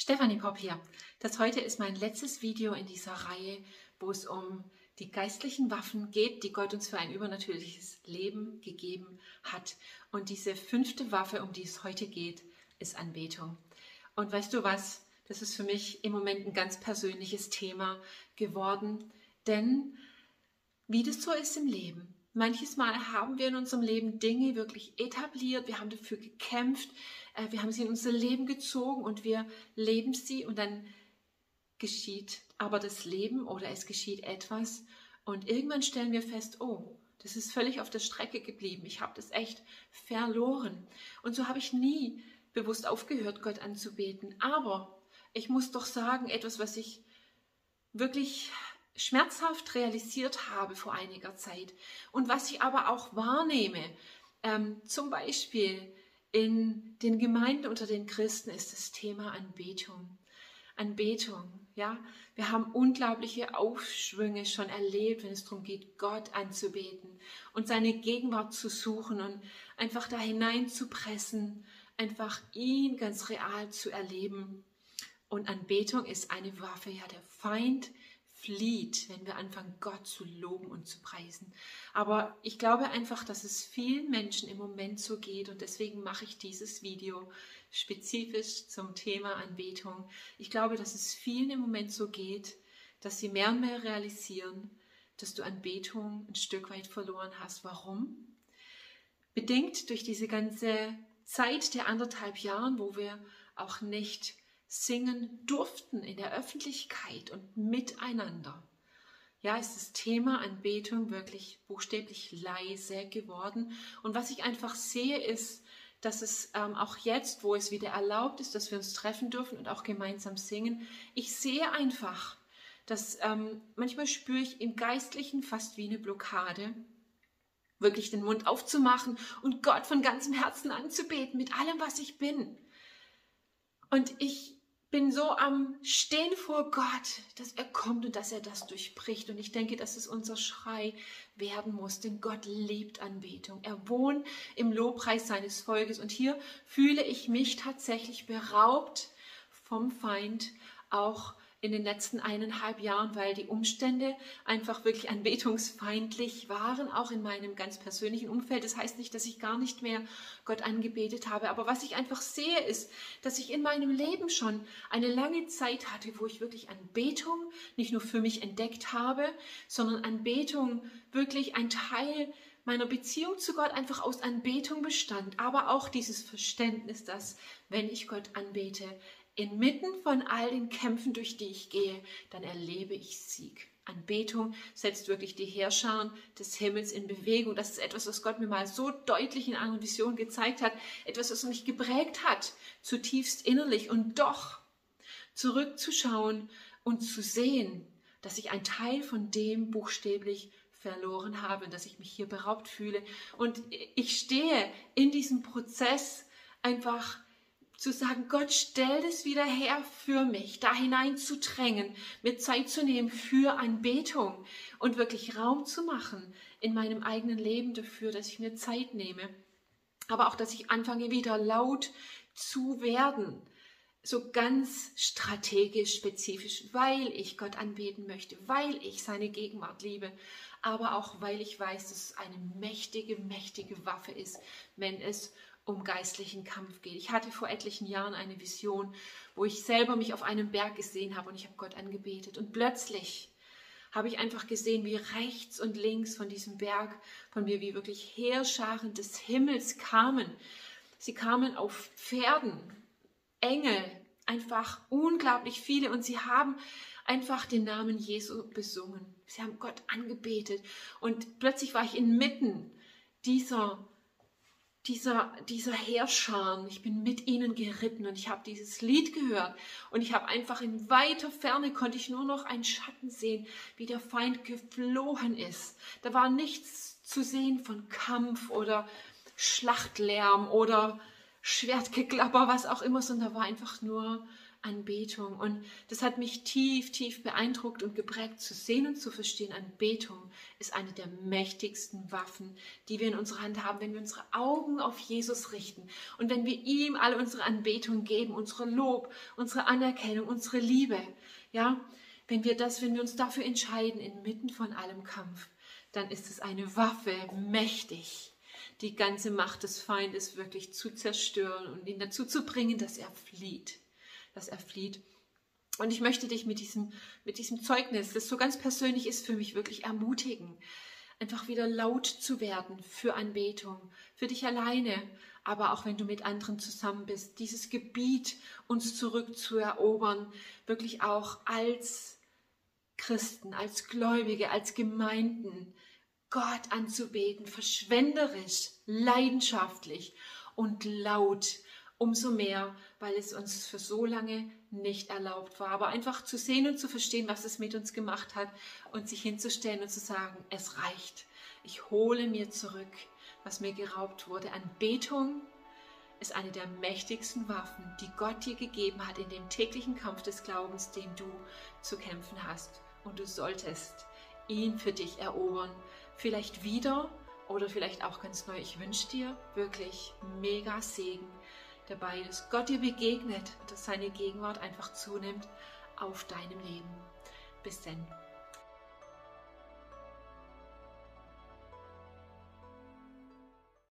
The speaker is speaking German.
Stefanie Popp hier. Das heute ist mein letztes Video in dieser Reihe, wo es um die geistlichen Waffen geht, die Gott uns für ein übernatürliches Leben gegeben hat. Und diese fünfte Waffe, um die es heute geht, ist Anbetung. Und weißt du was? Das ist für mich im Moment ein ganz persönliches Thema geworden, denn wie das so ist im Leben, Manches Mal haben wir in unserem Leben Dinge wirklich etabliert, wir haben dafür gekämpft, äh, wir haben sie in unser Leben gezogen und wir leben sie und dann geschieht aber das Leben oder es geschieht etwas und irgendwann stellen wir fest, oh, das ist völlig auf der Strecke geblieben, ich habe das echt verloren. Und so habe ich nie bewusst aufgehört, Gott anzubeten. Aber ich muss doch sagen, etwas, was ich wirklich schmerzhaft realisiert habe vor einiger Zeit und was ich aber auch wahrnehme, ähm, zum Beispiel in den Gemeinden unter den Christen, ist das Thema Anbetung. Anbetung, ja. Wir haben unglaubliche Aufschwünge schon erlebt, wenn es darum geht, Gott anzubeten und seine Gegenwart zu suchen und einfach da hineinzupressen, einfach ihn ganz real zu erleben. Und Anbetung ist eine Waffe, ja, der Feind flieht, wenn wir anfangen, Gott zu loben und zu preisen. Aber ich glaube einfach, dass es vielen Menschen im Moment so geht und deswegen mache ich dieses Video spezifisch zum Thema Anbetung. Ich glaube, dass es vielen im Moment so geht, dass sie mehr und mehr realisieren, dass du Anbetung ein Stück weit verloren hast. Warum? Bedingt durch diese ganze Zeit der anderthalb Jahren, wo wir auch nicht singen durften in der Öffentlichkeit und miteinander. Ja, ist das Thema Anbetung wirklich buchstäblich leise geworden. Und was ich einfach sehe, ist, dass es ähm, auch jetzt, wo es wieder erlaubt ist, dass wir uns treffen dürfen und auch gemeinsam singen, ich sehe einfach, dass ähm, manchmal spüre ich im Geistlichen fast wie eine Blockade, wirklich den Mund aufzumachen und Gott von ganzem Herzen anzubeten, mit allem, was ich bin. Und ich bin so am Stehen vor Gott, dass er kommt und dass er das durchbricht. Und ich denke, dass es unser Schrei werden muss, denn Gott liebt Anbetung. Er wohnt im Lobpreis seines Volkes. Und hier fühle ich mich tatsächlich beraubt vom Feind, auch in den letzten eineinhalb Jahren, weil die Umstände einfach wirklich anbetungsfeindlich waren, auch in meinem ganz persönlichen Umfeld. Das heißt nicht, dass ich gar nicht mehr Gott angebetet habe, aber was ich einfach sehe, ist, dass ich in meinem Leben schon eine lange Zeit hatte, wo ich wirklich Anbetung nicht nur für mich entdeckt habe, sondern Anbetung wirklich ein Teil meiner Beziehung zu Gott einfach aus Anbetung bestand, aber auch dieses Verständnis, dass wenn ich Gott anbete, Inmitten von all den Kämpfen, durch die ich gehe, dann erlebe ich Sieg. Anbetung setzt wirklich die Herrscher des Himmels in Bewegung. Das ist etwas, was Gott mir mal so deutlich in einer Vision gezeigt hat. Etwas, was mich geprägt hat, zutiefst innerlich. Und doch zurückzuschauen und zu sehen, dass ich ein Teil von dem buchstäblich verloren habe, dass ich mich hier beraubt fühle. Und ich stehe in diesem Prozess einfach zu sagen, Gott, stell es wieder her für mich, da hinein zu drängen, mir Zeit zu nehmen für Anbetung und wirklich Raum zu machen in meinem eigenen Leben dafür, dass ich mir Zeit nehme. Aber auch, dass ich anfange wieder laut zu werden, so ganz strategisch, spezifisch, weil ich Gott anbeten möchte, weil ich seine Gegenwart liebe, aber auch weil ich weiß, dass es eine mächtige, mächtige Waffe ist, wenn es um geistlichen Kampf geht. Ich hatte vor etlichen Jahren eine Vision, wo ich selber mich auf einem Berg gesehen habe und ich habe Gott angebetet. Und plötzlich habe ich einfach gesehen, wie rechts und links von diesem Berg von mir, wie wirklich Heerscharen des Himmels kamen. Sie kamen auf Pferden, Engel, einfach unglaublich viele und sie haben einfach den Namen Jesu besungen. Sie haben Gott angebetet und plötzlich war ich inmitten dieser dieser, dieser Heerscharen. Ich bin mit ihnen geritten und ich habe dieses Lied gehört und ich habe einfach in weiter Ferne konnte ich nur noch einen Schatten sehen, wie der Feind geflohen ist. Da war nichts zu sehen von Kampf oder Schlachtlärm oder Schwertgeklapper, was auch immer, sondern war einfach nur Anbetung. Und das hat mich tief, tief beeindruckt und geprägt zu sehen und zu verstehen. Anbetung ist eine der mächtigsten Waffen, die wir in unserer Hand haben, wenn wir unsere Augen auf Jesus richten und wenn wir ihm alle unsere Anbetung geben, unsere Lob, unsere Anerkennung, unsere Liebe. Ja, wenn wir das, wenn wir uns dafür entscheiden, inmitten von allem Kampf, dann ist es eine Waffe mächtig die ganze Macht des Feindes wirklich zu zerstören und ihn dazu zu bringen, dass er flieht dass er flieht. Und ich möchte dich mit diesem, mit diesem Zeugnis, das so ganz persönlich ist, für mich wirklich ermutigen, einfach wieder laut zu werden für Anbetung, für dich alleine, aber auch wenn du mit anderen zusammen bist, dieses Gebiet uns zurückzuerobern, wirklich auch als Christen, als Gläubige, als Gemeinden, Gott anzubeten, verschwenderisch, leidenschaftlich und laut Umso mehr, weil es uns für so lange nicht erlaubt war. Aber einfach zu sehen und zu verstehen, was es mit uns gemacht hat und sich hinzustellen und zu sagen, es reicht. Ich hole mir zurück, was mir geraubt wurde. Anbetung ist eine der mächtigsten Waffen, die Gott dir gegeben hat in dem täglichen Kampf des Glaubens, den du zu kämpfen hast. Und du solltest ihn für dich erobern. Vielleicht wieder oder vielleicht auch ganz neu. Ich wünsche dir wirklich mega Segen dabei, dass Gott dir begegnet, dass seine Gegenwart einfach zunimmt auf deinem Leben. Bis denn.